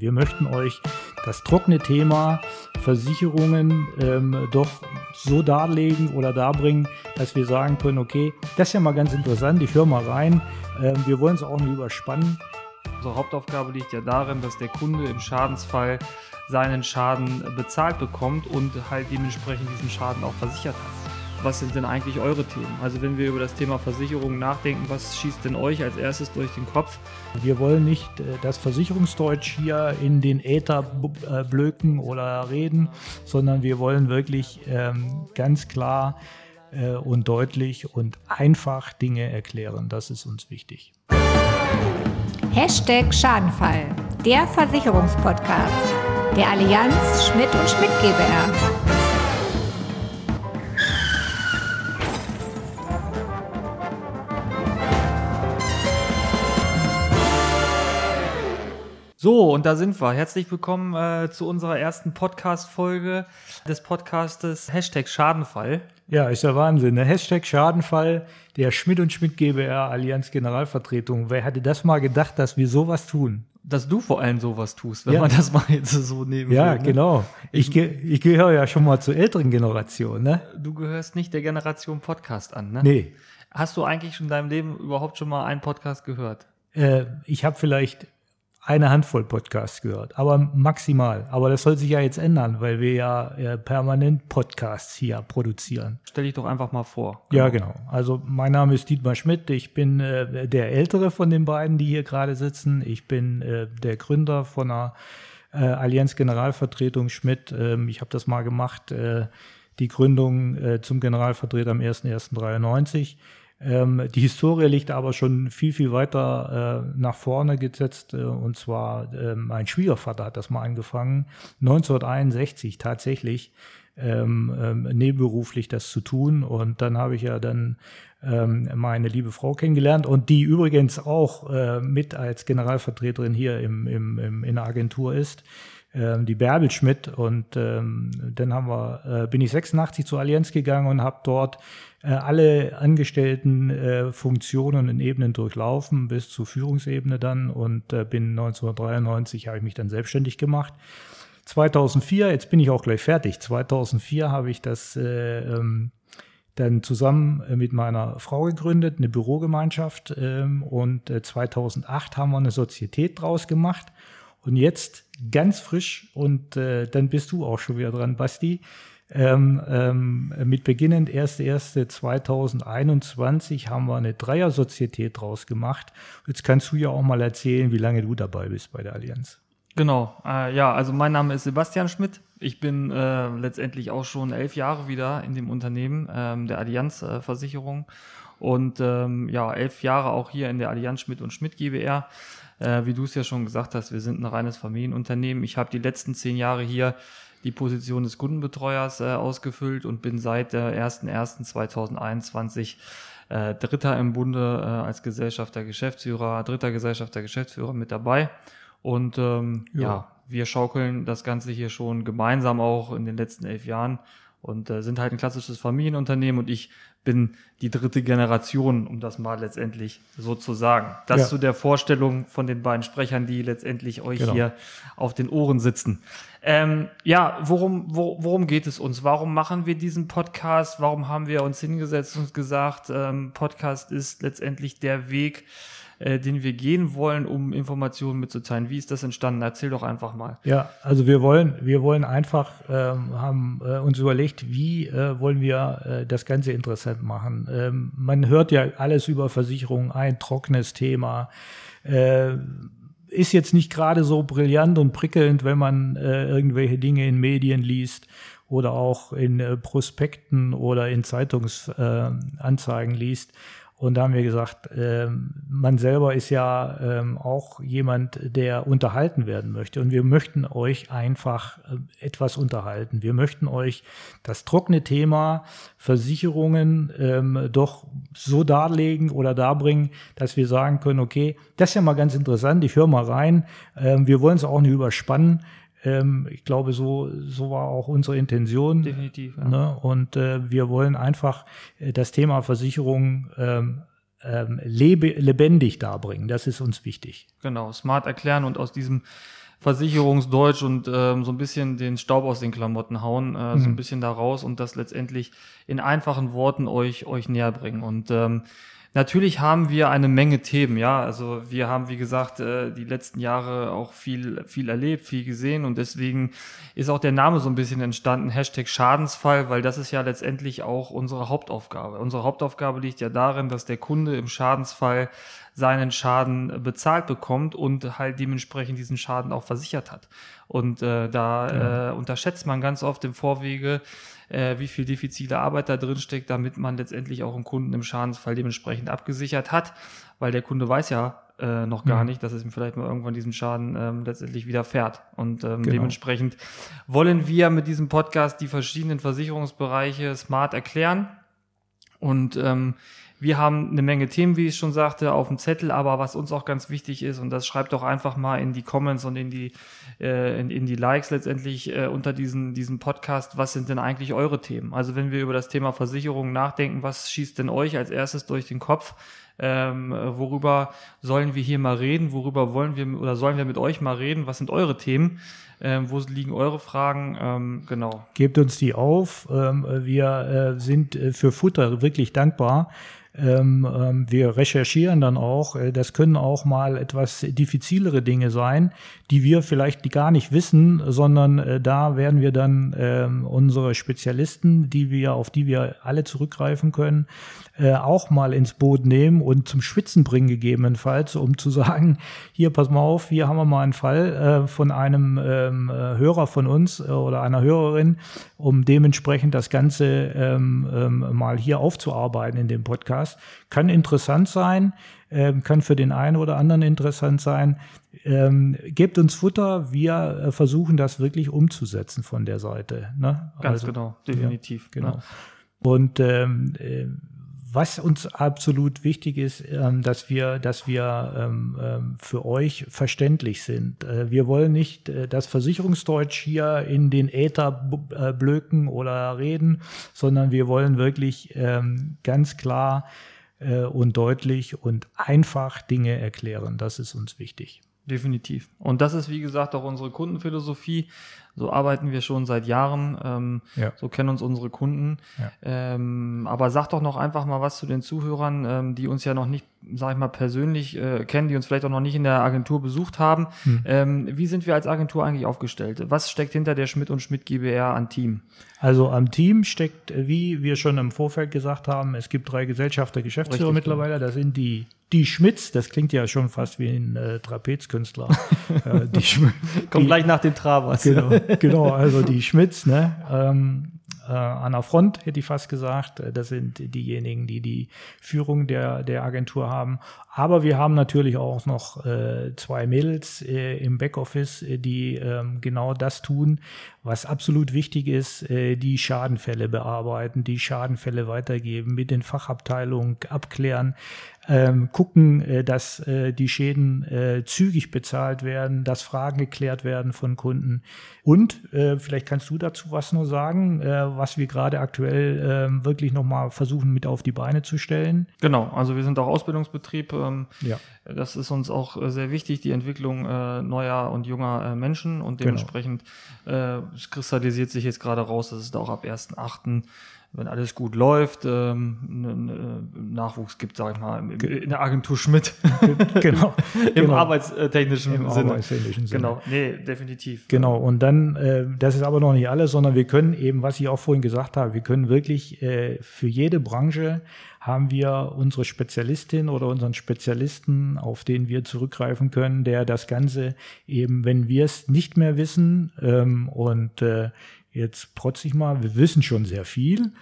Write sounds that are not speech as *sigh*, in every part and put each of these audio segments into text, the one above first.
Wir möchten euch das trockene Thema Versicherungen ähm, doch so darlegen oder darbringen, dass wir sagen können, okay, das ist ja mal ganz interessant, ich höre mal rein. Ähm, wir wollen es auch nicht überspannen. Unsere Hauptaufgabe liegt ja darin, dass der Kunde im Schadensfall seinen Schaden bezahlt bekommt und halt dementsprechend diesen Schaden auch versichert hat was sind denn eigentlich eure Themen? Also wenn wir über das Thema Versicherung nachdenken, was schießt denn euch als erstes durch den Kopf? Wir wollen nicht äh, das Versicherungsdeutsch hier in den Äther äh, blöken oder reden, sondern wir wollen wirklich ähm, ganz klar äh, und deutlich und einfach Dinge erklären. Das ist uns wichtig. Hashtag Schadenfall, der Versicherungspodcast der Allianz Schmidt und Schmidt GbR. So, und da sind wir. Herzlich willkommen äh, zu unserer ersten Podcast-Folge des Podcastes Hashtag Schadenfall. Ja, ist ja Wahnsinn. Ne? Hashtag Schadenfall der Schmidt und Schmidt GbR Allianz Generalvertretung. Wer hätte das mal gedacht, dass wir sowas tun? Dass du vor allem sowas tust, wenn ja. man das mal jetzt so nehmen Ja, will, ne? genau. Ich, ich gehöre ja schon mal zur älteren Generation, ne? Du gehörst nicht der Generation Podcast an, ne? Nee. Hast du eigentlich schon in deinem Leben überhaupt schon mal einen Podcast gehört? Äh, ich habe vielleicht eine Handvoll Podcasts gehört, aber maximal. Aber das soll sich ja jetzt ändern, weil wir ja äh, permanent Podcasts hier produzieren. Stell dich doch einfach mal vor. Genau. Ja, genau. Also mein Name ist Dietmar Schmidt. Ich bin äh, der ältere von den beiden, die hier gerade sitzen. Ich bin äh, der Gründer von einer äh, Allianz Generalvertretung Schmidt. Ähm, ich habe das mal gemacht, äh, die Gründung äh, zum Generalvertreter am 01.01.93. Ähm, die Historie liegt aber schon viel, viel weiter äh, nach vorne gesetzt. Äh, und zwar, äh, mein Schwiegervater hat das mal angefangen, 1961 tatsächlich ähm, ähm, nebenberuflich das zu tun. Und dann habe ich ja dann ähm, meine liebe Frau kennengelernt und die übrigens auch äh, mit als Generalvertreterin hier im, im, im, in der Agentur ist ähm, die Bärbel Schmidt und ähm, dann haben wir, äh, bin ich 86 zur Allianz gegangen und habe dort äh, alle angestellten äh, Funktionen und Ebenen durchlaufen bis zur Führungsebene dann und äh, bin 1993 habe ich mich dann selbstständig gemacht. 2004, jetzt bin ich auch gleich fertig. 2004 habe ich das äh, ähm, dann zusammen mit meiner Frau gegründet, eine Bürogemeinschaft ähm, und äh, 2008 haben wir eine Sozietät draus gemacht und jetzt ganz frisch und äh, dann bist du auch schon wieder dran, Basti ähm, ähm, mit beginnend 1.1.2021 haben wir eine Dreier-Sozietät draus gemacht. Jetzt kannst du ja auch mal erzählen, wie lange du dabei bist bei der Allianz. Genau, äh, ja, also mein Name ist Sebastian Schmidt. Ich bin äh, letztendlich auch schon elf Jahre wieder in dem Unternehmen ähm, der Allianz äh, Versicherung und ähm, ja, elf Jahre auch hier in der Allianz Schmidt und Schmidt GbR. Äh, wie du es ja schon gesagt hast, wir sind ein reines Familienunternehmen. Ich habe die letzten zehn Jahre hier die Position des Kundenbetreuers äh, ausgefüllt und bin seit der 1.1.2021 äh, Dritter im Bunde äh, als Gesellschafter, Geschäftsführer, dritter Gesellschafter, Geschäftsführer mit dabei. Und ähm, ja. ja, wir schaukeln das Ganze hier schon gemeinsam auch in den letzten elf Jahren und äh, sind halt ein klassisches Familienunternehmen und ich bin die dritte Generation, um das mal letztendlich so zu sagen. Das ja. zu der Vorstellung von den beiden Sprechern, die letztendlich euch genau. hier auf den Ohren sitzen. Ähm, ja, worum, wo, worum geht es uns? Warum machen wir diesen Podcast? Warum haben wir uns hingesetzt und gesagt, ähm, Podcast ist letztendlich der Weg, äh, den wir gehen wollen, um Informationen mitzuteilen. Wie ist das entstanden? Erzähl doch einfach mal. Ja, also wir wollen, wir wollen einfach, ähm, haben äh, uns überlegt, wie äh, wollen wir äh, das Ganze interessant machen. Ähm, man hört ja alles über Versicherungen, ein trockenes Thema. Äh, ist jetzt nicht gerade so brillant und prickelnd, wenn man äh, irgendwelche Dinge in Medien liest oder auch in äh, Prospekten oder in Zeitungsanzeigen äh, liest. Und da haben wir gesagt, äh, man selber ist ja äh, auch jemand, der unterhalten werden möchte. Und wir möchten euch einfach äh, etwas unterhalten. Wir möchten euch das trockene Thema Versicherungen ähm, doch so darlegen oder darbringen, dass wir sagen können, okay, das ist ja mal ganz interessant, ich höre mal rein. Ähm, wir wollen es auch nicht überspannen. Ähm, ich glaube, so, so war auch unsere Intention. Definitiv. Ja. Ne? Und äh, wir wollen einfach äh, das Thema Versicherung ähm, ähm, lebe, lebendig darbringen. Das ist uns wichtig. Genau, smart erklären und aus diesem Versicherungsdeutsch und ähm, so ein bisschen den Staub aus den Klamotten hauen, äh, Mhm. so ein bisschen da raus und das letztendlich in einfachen Worten euch, euch näher bringen. Und ähm, Natürlich haben wir eine Menge Themen, ja. Also wir haben, wie gesagt, äh, die letzten Jahre auch viel, viel erlebt, viel gesehen und deswegen ist auch der Name so ein bisschen entstanden, Hashtag Schadensfall, weil das ist ja letztendlich auch unsere Hauptaufgabe. Unsere Hauptaufgabe liegt ja darin, dass der Kunde im Schadensfall seinen Schaden bezahlt bekommt und halt dementsprechend diesen Schaden auch versichert hat. Und äh, da äh, unterschätzt man ganz oft im Vorwege, äh, wie viel diffizile Arbeit da drin steckt, damit man letztendlich auch einen Kunden im Schadensfall dementsprechend abgesichert hat, weil der Kunde weiß ja äh, noch gar Mhm. nicht, dass es ihm vielleicht mal irgendwann diesen Schaden ähm, letztendlich widerfährt. Und ähm, Genau. dementsprechend wollen wir mit diesem Podcast die verschiedenen Versicherungsbereiche smart erklären. Und ähm, wir haben eine Menge Themen, wie ich schon sagte, auf dem Zettel, aber was uns auch ganz wichtig ist, und das schreibt doch einfach mal in die Comments und in die, äh, in, in die Likes letztendlich äh, unter diesen, diesen Podcast, was sind denn eigentlich eure Themen? Also wenn wir über das Thema Versicherung nachdenken, was schießt denn euch als erstes durch den Kopf? Ähm, äh, worüber sollen wir hier mal reden? Worüber wollen wir oder sollen wir mit euch mal reden? Was sind eure Themen? Ähm, wo liegen eure Fragen? Ähm, genau. Gebt uns die auf. Ähm, wir äh, sind äh, für Futter wirklich dankbar. Ähm, ähm, wir recherchieren dann auch. Äh, das können auch mal etwas diffizilere Dinge sein, die wir vielleicht gar nicht wissen, sondern äh, da werden wir dann ähm, unsere Spezialisten, die wir, auf die wir alle zurückgreifen können, äh, auch mal ins Boot nehmen und zum Schwitzen bringen gegebenenfalls, um zu sagen, hier pass mal auf, hier haben wir mal einen Fall von einem Hörer von uns oder einer Hörerin, um dementsprechend das Ganze mal hier aufzuarbeiten in dem Podcast. Kann interessant sein, ähm, kann für den einen oder anderen interessant sein. Ähm, gebt uns Futter, wir äh, versuchen das wirklich umzusetzen von der Seite. Ne? Ganz Also, genau, definitiv. Genau. Ne? Und ähm, äh, was uns absolut wichtig ist, ähm, dass wir, dass wir ähm, ähm, für euch verständlich sind. Äh, wir wollen nicht äh, das Versicherungsdeutsch hier in den Äther äh, blöken oder reden, sondern wir wollen wirklich ähm, ganz klar äh, und deutlich und einfach Dinge erklären. Das ist uns wichtig. Definitiv. Und das ist, wie gesagt, auch unsere Kundenphilosophie. So arbeiten wir schon seit Jahren. Ähm, Ja. So kennen uns unsere Kunden. Ja. Ähm, aber sag doch noch einfach mal was zu den Zuhörern, ähm, die uns ja noch nicht, sag ich mal, persönlich äh, kennen, die uns vielleicht auch noch nicht in der Agentur besucht haben. Hm. Ähm, wie sind wir als Agentur eigentlich aufgestellt? Was steckt hinter der Schmidt und Schmidt GbR an Team? Also am Team steckt, wie wir schon im Vorfeld gesagt haben, es gibt drei Gesellschafter, Geschäftsführer Richtig, mittlerweile. Das sind die, die Schmitz, das klingt ja schon fast wie ein äh, Trapezkünstler. *laughs* äh, die Schm- Kommt die- gleich nach den Trabers. Genau, genau, also die Schmitz, ne? Ähm, äh, an der Front hätte ich fast gesagt. Äh, Das sind diejenigen, die die Führung der, der Agentur haben. Aber wir haben natürlich auch noch äh, zwei Mädels äh, im Backoffice, äh, die ähm, genau das tun, was absolut wichtig ist, äh, die Schadenfälle bearbeiten, die Schadenfälle weitergeben, mit den Fachabteilungen abklären, ähm, gucken, äh, dass äh, die Schäden äh, zügig bezahlt werden, dass Fragen geklärt werden von Kunden. Und äh, vielleicht kannst du dazu was nur sagen, äh, was wir gerade aktuell äh, wirklich nochmal versuchen mit auf die Beine zu stellen. Genau, also wir sind auch Ausbildungsbetrieb. Ähm, Ja. Das ist uns auch äh, sehr wichtig, die Entwicklung äh, neuer und junger äh, Menschen und Genau. dementsprechend äh, es kristallisiert sich jetzt gerade raus, dass es da auch ab 1.8., wenn alles gut läuft, ähm, einen äh, Nachwuchs gibt, sag ich mal, in der Agentur Schmidt, genau. *laughs* im genau. arbeitstechnischen Im Sinne. arbeitstechnischen Sinne. Genau, nee, definitiv. Genau, und dann, äh, das ist aber noch nicht alles, sondern wir können eben, was ich auch vorhin gesagt habe, wir können wirklich äh, für jede Branche haben wir unsere Spezialistin oder unseren Spezialisten, auf den wir zurückgreifen können, der das Ganze eben, wenn wir es nicht mehr wissen, ähm, und äh, jetzt protze ich mal, wir wissen schon sehr viel,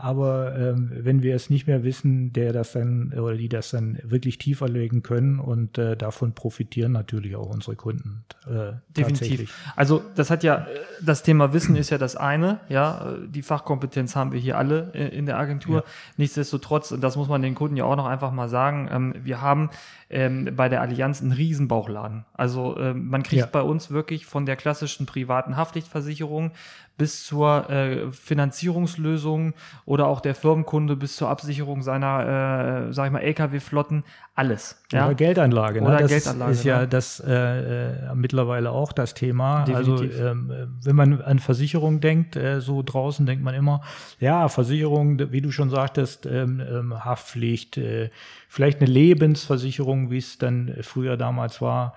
aber ähm, wenn wir es nicht mehr wissen, der das dann oder die das dann wirklich tiefer legen können und äh, davon profitieren natürlich auch unsere Kunden. Äh, Definitiv. Also das hat ja, äh, das Thema Wissen ist ja das eine, ja, äh, die Fachkompetenz haben wir hier alle äh, in der Agentur. Nichtsdestotrotz, und das muss man den Kunden ja auch noch einfach mal sagen, ähm, wir haben ähm, bei der Allianz einen Riesenbauchladen. Also ähm, man kriegt Ja. bei uns wirklich von der klassischen privaten Haftpflichtversicherung bis zur äh, Finanzierungslösung oder auch der Firmenkunde bis zur Absicherung seiner, äh, sag ich mal, LKW-Flotten, alles. Ja? Oder Geldanlage. Ne? Oder das Geldanlage, ist ja ne? das äh, äh, mittlerweile auch das Thema. Definitiv. Also ähm, wenn man an Versicherung denkt, äh, so draußen denkt man immer, ja, Versicherung, wie du schon sagtest, ähm, ähm, Haftpflicht, äh, vielleicht eine Lebensversicherung, wie es dann früher damals war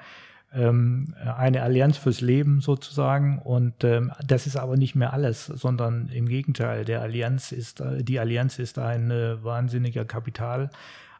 ähm, eine Allianz fürs Leben sozusagen. Und ähm, das ist aber nicht mehr alles, sondern im Gegenteil, der Allianz ist, äh, die Allianz ist ein äh, wahnsinniger Kapital.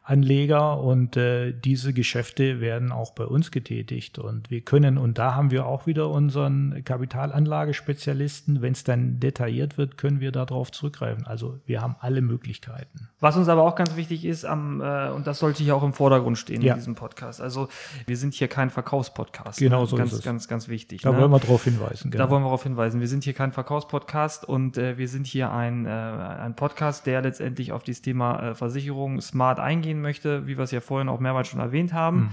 Anleger und äh, diese Geschäfte werden auch bei uns getätigt und wir können und da haben wir auch wieder unseren Kapitalanlagespezialisten, wenn es dann detailliert wird, können wir darauf zurückgreifen. Also wir haben alle Möglichkeiten. Was uns aber auch ganz wichtig ist, am, äh, und das sollte hier auch im Vordergrund stehen ja. in diesem Podcast. Also wir sind hier kein Verkaufspodcast. Genau so ganz, ist es. Ganz, ganz wichtig. Da ne? wollen wir darauf hinweisen. Genau. Da wollen wir darauf hinweisen. Wir sind hier kein Verkaufspodcast und äh, wir sind hier ein, äh, ein Podcast, der letztendlich auf dieses Thema äh, Versicherung smart eingeht eingehen möchte, wie wir es ja vorhin auch mehrmals schon erwähnt haben. Mhm.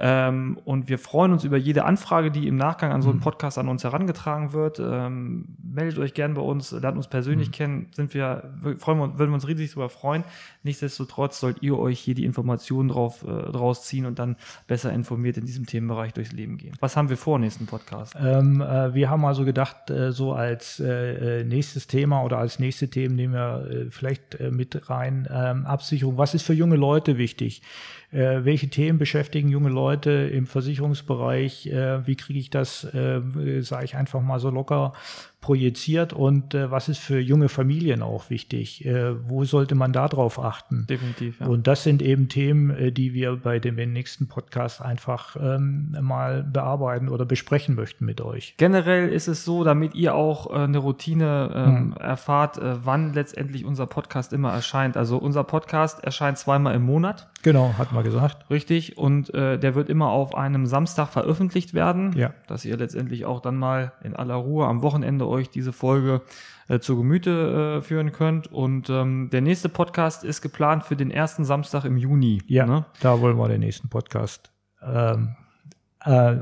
Ähm, und wir freuen uns über jede Anfrage, die im Nachgang an so einen mhm. Podcast an uns herangetragen wird. Ähm, meldet euch gern bei uns, lernt uns persönlich mhm. kennen, sind wir, freuen wir, würden wir uns riesig darüber freuen. Nichtsdestotrotz sollt ihr euch hier die Informationen drauf, äh, draus ziehen und dann besser informiert in diesem Themenbereich durchs Leben gehen. Was haben wir vor nächsten Podcast? Ähm, äh, wir haben also gedacht, äh, so als äh, äh, nächstes Thema oder als nächste Themen nehmen wir äh, vielleicht mit rein ähm, Absicherung. Was ist für junge Leute wichtig? Äh, welche Themen beschäftigen junge Leute im Versicherungsbereich, äh, wie kriege ich das, äh, sage ich einfach mal so locker, projiziert und äh, was ist für junge Familien auch wichtig? Äh, wo sollte man da drauf achten? Definitiv. Ja. Und das sind eben Themen, äh, die wir bei dem nächsten Podcast einfach ähm, mal bearbeiten oder besprechen möchten mit euch. Generell ist es so, damit ihr auch äh, eine Routine ähm, hm. erfahrt, äh, wann letztendlich unser Podcast immer erscheint. Also unser Podcast erscheint zweimal im Monat. Genau, hat man gesagt. Richtig. Und äh, der wird immer auf einem Samstag veröffentlicht werden, ja. dass ihr letztendlich auch dann mal in aller Ruhe am Wochenende euch diese Folge äh, zu Gemüte äh, führen könnt. Und ähm, der nächste Podcast ist geplant für den ersten Samstag im Juni. Ja, ne? da wollen wir den nächsten Podcast ähm, äh,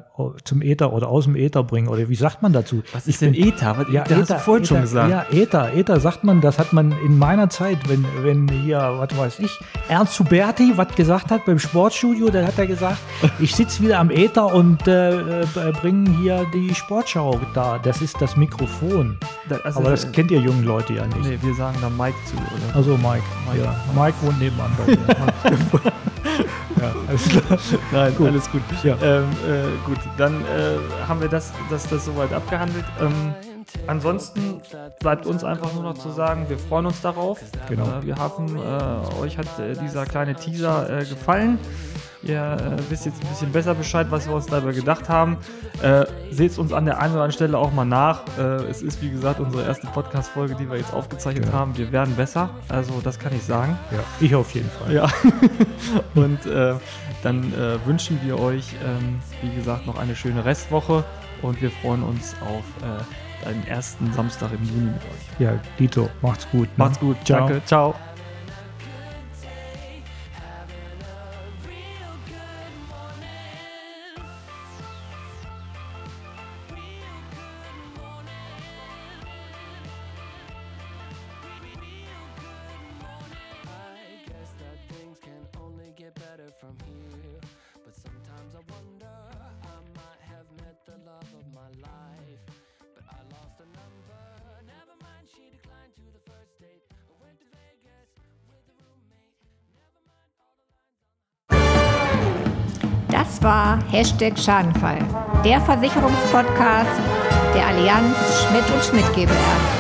zum Äther oder aus dem Äther bringen oder wie sagt man dazu? Was ist denn Äther? Was, ja, Äther, hast du vorhin Äther, schon gesagt. Ja, Äther, Äther sagt man, das hat man in meiner Zeit, wenn, wenn hier, was weiß ich, Ernst Huberti was gesagt hat beim Sportstudio, dann hat er gesagt, *laughs* ich sitze wieder am Äther und äh, äh, bringe hier die Sportschau da. Das ist das Mikrofon. Das, also, Aber das äh, kennt ihr jungen Leute ja nicht. Nee, wir sagen da Mike zu, oder? Also Mike. Mike, ja. Mike wohnt nebenan bei mir. *laughs* *laughs* ja, alles klar. *laughs* Nein, gut. alles gut. Ja. Ähm, äh, gut, dann äh, haben wir das, das, das soweit abgehandelt. Ähm, ansonsten bleibt uns einfach nur noch zu sagen, wir freuen uns darauf. Genau. Äh, wir hoffen, äh, euch hat äh, dieser kleine Teaser äh, gefallen. Ihr äh, wisst jetzt ein bisschen besser Bescheid, was wir uns dabei gedacht haben. Äh, Seht uns an der einen oder anderen Stelle auch mal nach. Äh, es ist, wie gesagt, unsere erste Podcast-Folge, die wir jetzt aufgezeichnet ja. haben. Wir werden besser. Also, das kann ich sagen. Ja, ich auf jeden Fall. Ja. *laughs* Und äh, dann äh, wünschen wir euch, ähm, wie gesagt, noch eine schöne Restwoche. Und wir freuen uns auf äh, einen ersten Samstag im Juni mit euch. Ja, Dito, macht's gut. Ne? Macht's gut. Ciao. Danke. Ciao. Das war Hashtag Schadenfall, der Versicherungspodcast der Allianz Schmidt und Schmidt GbR.